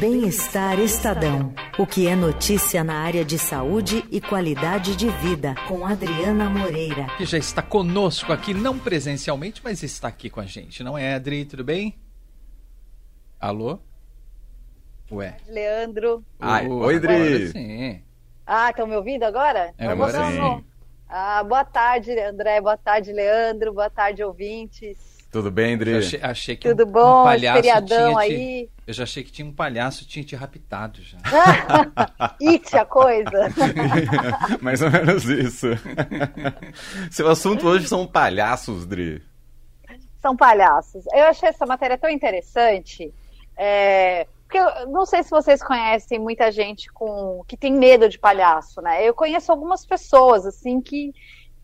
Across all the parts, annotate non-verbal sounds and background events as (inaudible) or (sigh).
Bem-Estar Estadão. O que é notícia na área de saúde e qualidade de vida, com Adriana Moreira. Que já está conosco aqui, não presencialmente, mas está aqui com a gente, não é, Adri? Tudo bem? Alô? Ué. Leandro. Ai, oi, Adri. Sim. Ah, estão me ouvindo agora? É, agora sim. Ah, boa tarde, André. Boa tarde, Leandro. Boa tarde, ouvintes. Tudo bem, André? Achei, achei que Tudo um, bom? um palhaço feriadão tinha aí. Te, eu já achei que tinha um palhaço tinha te raptado já. (laughs) It a coisa. (laughs) Mais ou menos isso. (laughs) Seu assunto hoje são palhaços, Dri. São palhaços. Eu achei essa matéria tão interessante. É, porque eu não sei se vocês conhecem muita gente com que tem medo de palhaço, né? Eu conheço algumas pessoas assim que,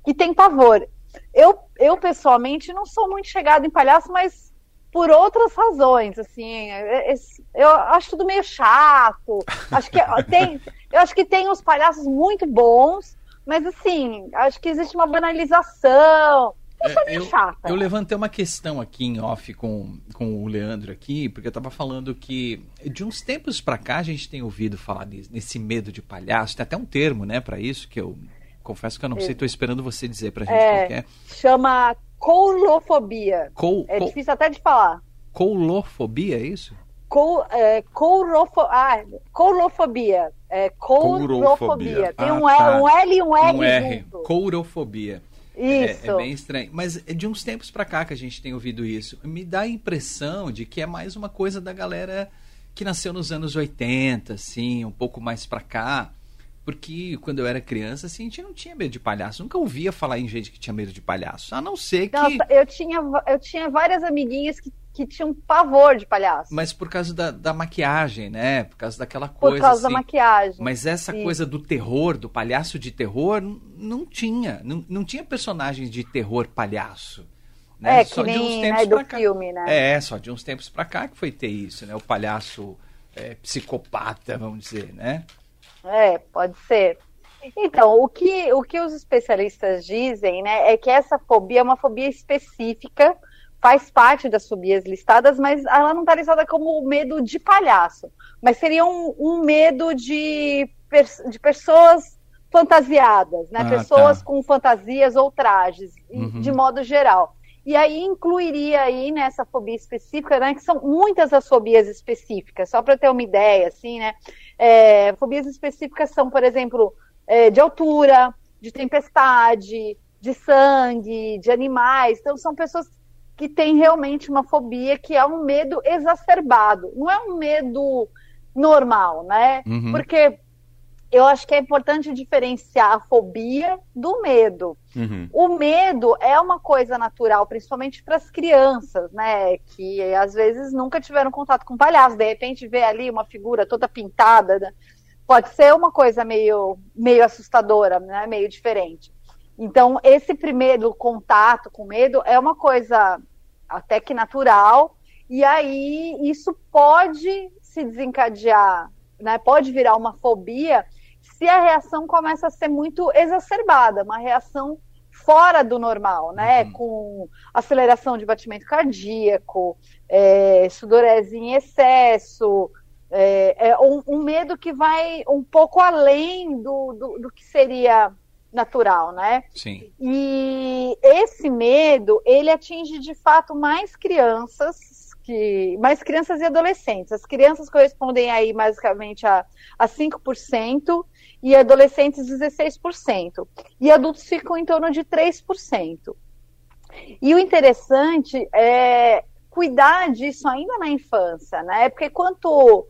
que têm pavor. Eu, eu, pessoalmente, não sou muito chegada em palhaço, mas por outras razões, assim, eu acho tudo meio chato, acho que tem, eu acho que tem uns palhaços muito bons, mas assim, acho que existe uma banalização, meio eu, chata. Eu levantei uma questão aqui em off com, com o Leandro aqui, porque eu tava falando que de uns tempos para cá a gente tem ouvido falar nesse medo de palhaço, tem até um termo, né, para isso que eu confesso que eu não sei, estou esperando você dizer pra gente é, qual é. Chama coulofobia. Col, é col, difícil até de falar. Coulofobia, é isso? Col, é, ah, coulofobia. É, courofobia. Tem ah, um, tá. L, um L e um R, um R. junto. Courofobia. Isso. É, é, bem estranho. Mas é de uns tempos pra cá que a gente tem ouvido isso. Me dá a impressão de que é mais uma coisa da galera que nasceu nos anos 80, assim, um pouco mais pra cá. Porque quando eu era criança, assim, a gente não tinha medo de palhaço. Nunca ouvia falar em gente que tinha medo de palhaço. A não ser que. Nossa, eu tinha, eu tinha várias amiguinhas que, que tinham pavor de palhaço. Mas por causa da, da maquiagem, né? Por causa daquela coisa. Por causa assim. da maquiagem. Mas essa Sim. coisa do terror, do palhaço de terror, não tinha. Não, não tinha personagens de terror palhaço. Né? É, que nem né, do filme, né? É, só de uns tempos pra cá que foi ter isso, né? O palhaço é, psicopata, vamos dizer, né? É, pode ser. Então, o que, o que os especialistas dizem, né, é que essa fobia é uma fobia específica, faz parte das fobias listadas, mas ela não está listada como medo de palhaço, mas seria um, um medo de, de pessoas fantasiadas, né, Ah, pessoas tá. com fantasias ou trajes, Uhum. de modo geral. E aí incluiria aí nessa fobia específica, né, que são muitas as fobias específicas, só para ter uma ideia, assim, né, é, fobias específicas são, por exemplo, é, de altura, de tempestade, de sangue, de animais. Então, são pessoas que têm realmente uma fobia que é um medo exacerbado. Não é um medo normal, né? Uhum. Porque eu acho que é importante diferenciar a fobia do medo. Uhum. O medo é uma coisa natural, principalmente para as crianças, né? Que às vezes nunca tiveram contato com palhaço, de repente vê ali uma figura toda pintada, né? pode ser uma coisa meio, meio assustadora, né? Meio diferente. Então, esse primeiro contato com medo é uma coisa até que natural, e aí isso pode se desencadear, né? Pode virar uma fobia se a reação começa a ser muito exacerbada, uma reação fora do normal, né? Uhum. Com aceleração de batimento cardíaco, é, sudorese em excesso, é, é um, um, medo que vai um pouco além do, do, do, que seria natural, né? Sim. E esse medo, ele atinge de fato mais crianças, que, mais crianças e adolescentes. As crianças correspondem aí basicamente a, a 5% e adolescentes 16%. E adultos ficam em torno de 3%. E o interessante é cuidar disso ainda na infância, né? Porque quanto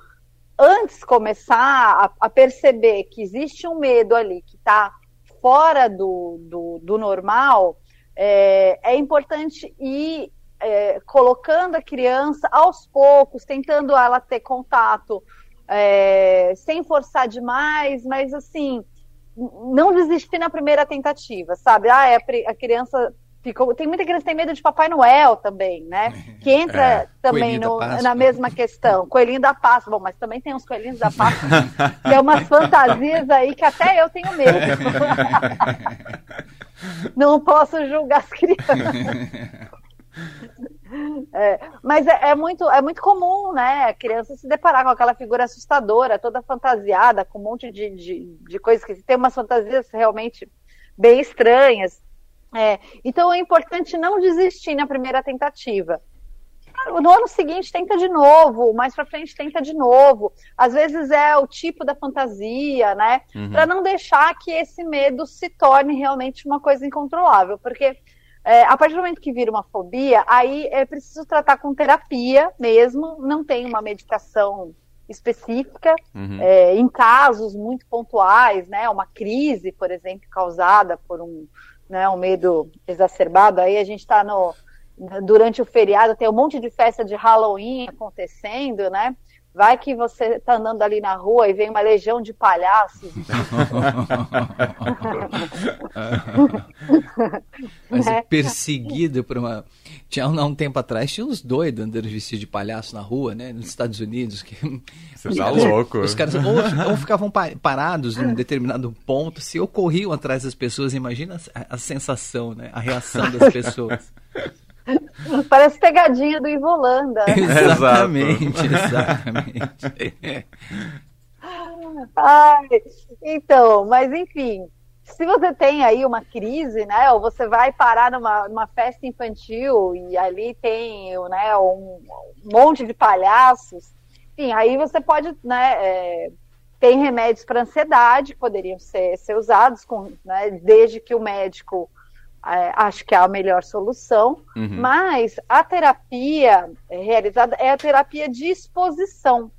antes começar a, a perceber que existe um medo ali que está fora do, do, do normal, é, é, importante ir é, colocando a criança aos poucos, tentando ela ter contato, é, sem forçar demais, mas assim, não desistir na primeira tentativa, sabe? Ah, é a, a criança Ficou, tem muita criança que tem medo de Papai Noel também, né? (laughs) Que entra É, também no- na mesma questão. Coelhinho da Páscoa. Bom, mas também tem uns coelhinhos da Páscoa, que é umas fantasias aí que até eu tenho medo. (laughs) Não posso julgar as crianças. (laughs) É, mas é, é, muito, é muito comum, né? A criança se deparar com aquela figura assustadora, toda fantasiada, com um monte de, de, de coisas que tem umas fantasias realmente bem estranhas. É, então é importante não desistir na primeira tentativa. No ano seguinte tenta de novo, mais para frente tenta de novo. Às vezes é o tipo da fantasia, né? Uhum. Para não deixar que esse medo se torne realmente uma coisa incontrolável, porque é, a partir do momento que vira uma fobia, aí é preciso tratar com terapia mesmo, não tem uma medicação específica, uhum. é, em casos muito pontuais, né, uma crise, por exemplo, causada por um, né, um medo exacerbado, aí a gente está no durante o feriado tem um monte de festa de Halloween acontecendo, né? Vai que você tá andando ali na rua e vem uma legião de palhaços. (laughs) Mas né? perseguido por uma. Tinha um, um tempo atrás, tinha uns doidos andando vestidos de palhaço na rua, né? Nos Estados Unidos. Que... Você os tá caras, louco. Os caras ou, ou, ficavam parados em um determinado ponto, se ou corriam atrás das pessoas, imagina a, a sensação, né? A reação das pessoas. (laughs) Parece pegadinha do Ivolanda. (laughs) exatamente, exatamente. (laughs) Ai, então, mas enfim, se você tem aí uma crise, né, ou você vai parar numa, numa festa infantil e ali tem né, um, um monte de palhaços, enfim, aí você pode, né, é, tem remédios para ansiedade, poderiam ser, ser usados, com, né, desde que o médico acho que é a melhor solução, uhum. mas a terapia realizada é a terapia de exposição,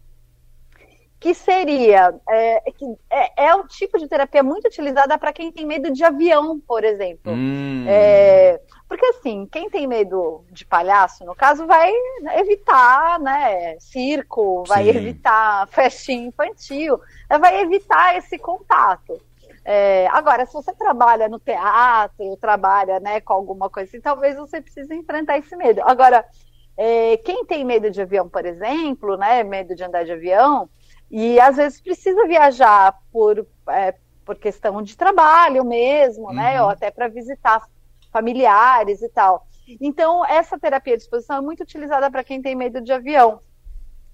que seria é, que é, é um tipo de terapia muito utilizada para quem tem medo de avião, por exemplo. Hum. É, porque assim, quem tem medo de palhaço, no caso, vai evitar, né, circo, vai Sim. evitar festinha infantil, vai evitar esse contato. É, agora, se você trabalha no teatro, trabalha né, com alguma coisa assim, talvez você precise enfrentar esse medo. Agora, é, quem tem medo de avião, por exemplo, né, medo de andar de avião, e às vezes precisa viajar por, é, por questão de trabalho mesmo, né, uhum. ou até para visitar familiares e tal. Então, essa terapia de exposição é muito utilizada para quem tem medo de avião.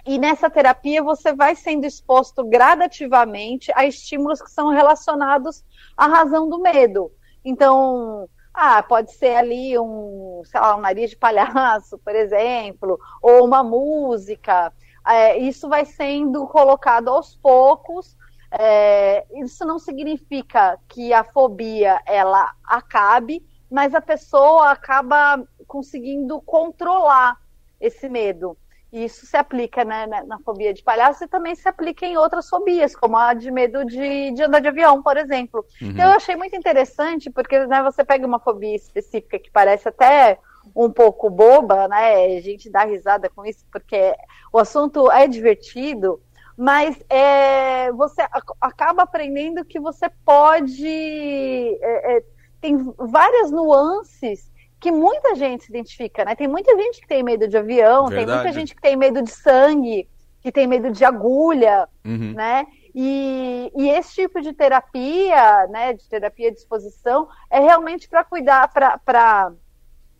E nessa terapia você vai sendo exposto gradativamente a estímulos que são relacionados à razão do medo. Então, ah, pode ser ali um, sei lá, um nariz de palhaço, por exemplo, ou uma música. É, isso vai sendo colocado aos poucos. É, isso não significa que a fobia ela acabe, mas a pessoa acaba conseguindo controlar esse medo. Isso se aplica né, na, na, fobia de palhaço e também se aplica em outras fobias, como a de medo de, de andar de avião, por exemplo. Uhum. Eu achei muito interessante, porque né, você pega uma fobia específica que parece até um pouco boba, né? A gente dá risada com isso, porque o assunto é divertido, mas é, você acaba aprendendo que você pode. É, é, tem várias nuances que muita gente se identifica, né? Tem muita gente que tem medo de avião, Verdade. tem muita gente que tem medo de sangue, que tem medo de agulha, uhum. né? E, e, esse tipo de terapia, né, de terapia de exposição, é realmente para cuidar, para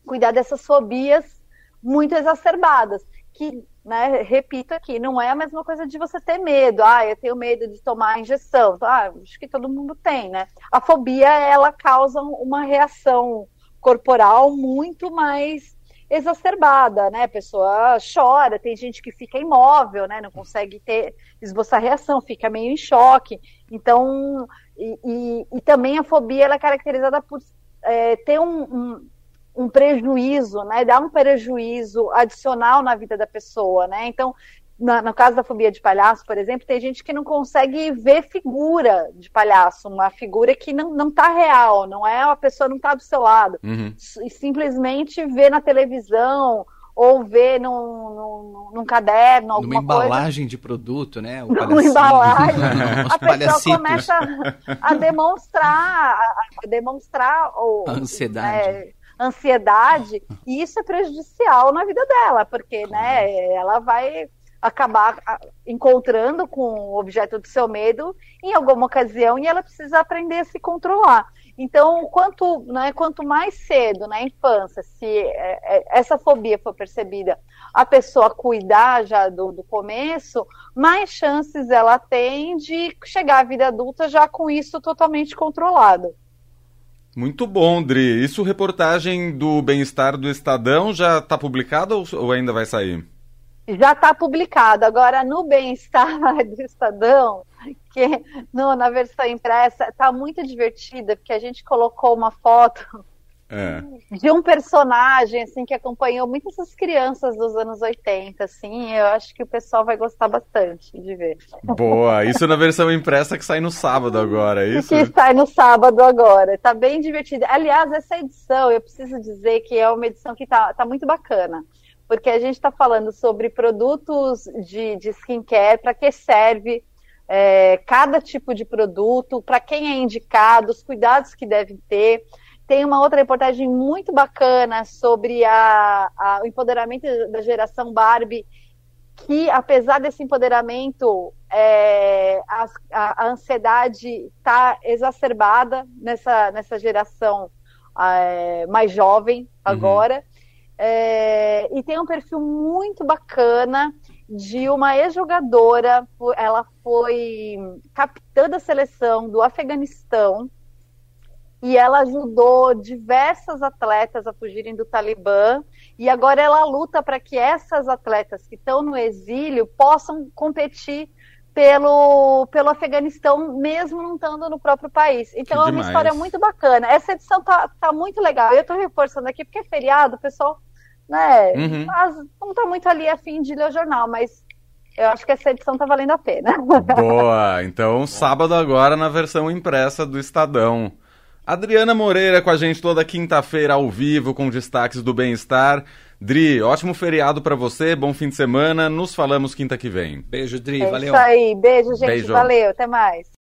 cuidar dessas fobias muito exacerbadas, que, né, repito aqui, não é a mesma coisa de você ter medo. Ah, eu tenho medo de tomar injeção. Ah, acho que todo mundo tem, né? A fobia, ela causa uma reação corporal muito mais exacerbada, né? A pessoa chora, tem gente que fica imóvel, né? Não consegue ter esboçar reação, fica meio em choque. Então, e, e, e também a fobia ela é caracterizada por é, ter um, um, um, prejuízo, né? Dar um prejuízo adicional na vida da pessoa, né? Então, na, no caso da fobia de palhaço, por exemplo, tem gente que não consegue ver figura de palhaço, uma figura que não, não tá real, não é a pessoa não tá do seu lado. Uhum. E simplesmente vê na televisão ou vê num, num, num caderno, alguma Numa embalagem coisa. de produto, né? O Numa embalagem. (laughs) a pessoa começa a demonstrar, a demonstrar o, a ansiedade. É, ansiedade, e isso é prejudicial na vida dela, porque, né, ela vai acabar encontrando com o objeto do seu medo em alguma ocasião e ela precisa aprender a se controlar. Então, quanto, né, quanto mais cedo na infância, se é, é, essa fobia for percebida, a pessoa cuidar já do, do começo, mais chances ela tem de chegar à vida adulta já com isso totalmente controlado. Muito bom, Dri. Isso reportagem do bem-estar do Estadão já está publicada ou ainda vai sair? Já está publicado. Agora, no bem-estar (laughs) do Estadão, que no, na versão impressa, está muito divertida, porque a gente colocou uma foto é. de um personagem assim que acompanhou muitas essas crianças dos anos 80, assim, eu acho que o pessoal vai gostar bastante de ver. Boa, isso na versão impressa que sai no sábado agora, é (laughs) isso? Que sai no sábado agora, tá bem divertida. Aliás, essa edição, eu preciso dizer que é uma edição que tá, tá muito bacana porque a gente está falando sobre produtos de, de skincare, para que serve é, cada tipo de produto, para quem é indicado, os cuidados que devem ter. Tem uma outra reportagem muito bacana sobre a, a, o empoderamento da geração Barbie, que apesar desse empoderamento, é, a, a, ansiedade está exacerbada nessa, nessa geração é, mais jovem uhum. agora. Uhum. É, e tem um perfil muito bacana de uma ex-jogadora. Ela foi capitã da seleção do Afeganistão e ela ajudou diversas atletas a fugirem do Talibã. E agora ela luta para que essas atletas que estão no exílio possam competir pelo, pelo Afeganistão, mesmo não estando no próprio país. Então que é uma história muito bacana. Essa edição tá, tá muito legal. Eu estou reforçando aqui porque é feriado, o pessoal né? Uhum. Mas não tá muito ali a fim de ler o jornal, mas eu acho que essa edição tá valendo a pena. (laughs) Boa! Então, sábado agora na versão impressa do Estadão. Adriana Moreira com a gente toda quinta-feira ao vivo com destaques do bem-estar. Dri, ótimo feriado para você, bom fim de semana. Nos falamos quinta que vem. Beijo, Dri, é valeu. Isso aí, beijo, gente, Beijo. valeu, até mais.